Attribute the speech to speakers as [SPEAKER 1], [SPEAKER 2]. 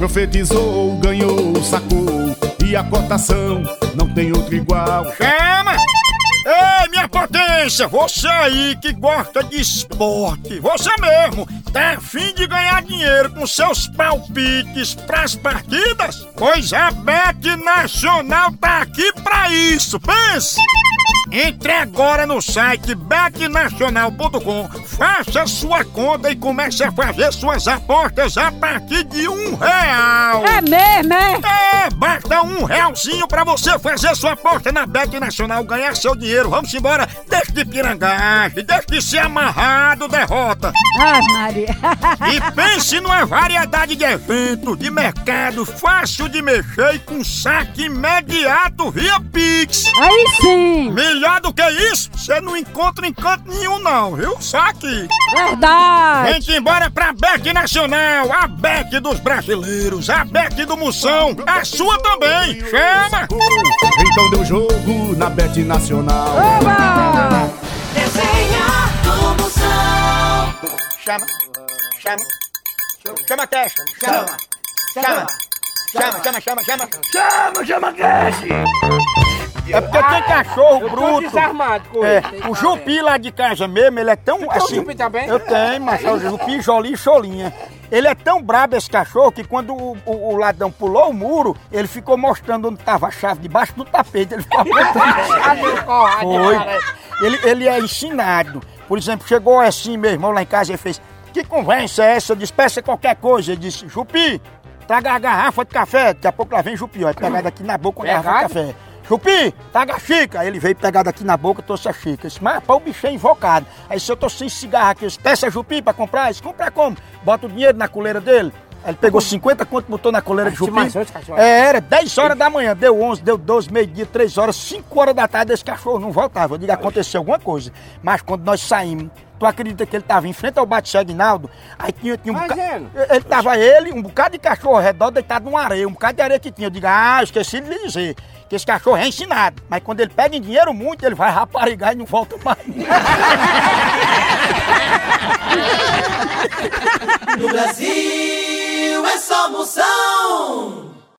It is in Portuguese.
[SPEAKER 1] Profetizou, ganhou, sacou. E a cotação não tem outro igual.
[SPEAKER 2] Chama! Minha potência, você aí que gosta de esporte, você mesmo, tá afim de ganhar dinheiro com seus palpites pras partidas? Pois a Bet Nacional tá aqui pra isso, pense! Entre agora no site betnacional.com, faça sua conta e comece a fazer suas apostas a partir de um real.
[SPEAKER 3] É mesmo, é?
[SPEAKER 2] É, basta um realzinho pra você fazer sua aposta na Bet Nacional, ganhar seu dinheiro. Vamos embora, deixe de pirangagem, deixe de ser amarrado, derrota.
[SPEAKER 3] Ai, Maria.
[SPEAKER 2] E pense numa variedade de eventos, de mercado, fácil de mexer e com saque imediato via Pix.
[SPEAKER 3] Aí sim.
[SPEAKER 2] Melhor do que isso, você não encontra em canto nenhum não, viu? Saque!
[SPEAKER 3] Verdade.
[SPEAKER 2] Vem-te embora pra Bet Nacional, a Bet dos brasileiros, a Bet do Moção, a sua também. Chama!
[SPEAKER 1] Então deu jogo na Bet Nacional.
[SPEAKER 3] Oba!
[SPEAKER 4] Desenha do Moção.
[SPEAKER 2] Chama, chama, chama a testa, chama, chama, chama, chama, chama, chama.
[SPEAKER 5] Chama, chama Cash!
[SPEAKER 2] É porque tem cachorro
[SPEAKER 5] Eu tô
[SPEAKER 2] bruto.
[SPEAKER 5] desarmado com
[SPEAKER 2] É,
[SPEAKER 5] ele.
[SPEAKER 2] o Jupi lá de casa mesmo, ele é tão assim.
[SPEAKER 5] Jupi também?
[SPEAKER 2] Eu tenho, mas é o Jupi, Jolie e Cholinha. Ele é tão brabo esse cachorro que quando o, o- o ladrão pulou o muro, ele ficou mostrando onde estava a chave debaixo do tapete. Ele ficou apontando. Foi. Ele, ele é ensinado. Por exemplo, chegou assim meu irmão lá em casa e fez: Que conversa é essa? Despeça qualquer coisa. Ele disse: Jupi, traga a garrafa de café. Daqui a pouco lá vem Jupi, ó. Pegado aqui na boca a garrafa de café. Chupi, traga a xícara. Aí ele veio pegado aqui na boca, trouxe a xícara. Disse, mas pá, o bicho é invocado. Aí se eu tô sem cigarro aqui, eu disse, peça Jupi pra comprar. Disse, comprar como? Bota o dinheiro na coleira dele. Aí ele pegou 50 quanto botou na coleira de Jupi. É, era 10 horas da manhã, deu 11, deu 12, meio-dia, 3 horas, 5 horas da tarde, esse cachorro não voltava. Eu digo, aconteceu alguma coisa. Mas quando nós saímos, tu acredita que ele tava em frente ao bate Aguinaldo? Aí tinha, tinha um
[SPEAKER 5] Mas,
[SPEAKER 2] bocado. Ele tava ele, um bocado de cachorro ao redor, deitado numa areia, um bocado de areia que tinha. Eu digo, ah, esqueci de lhe dizer. Que esse cachorro é ensinado. Mas quando ele pega em dinheiro muito, ele vai raparigar e não volta mais.
[SPEAKER 4] No Brasil é só Moção.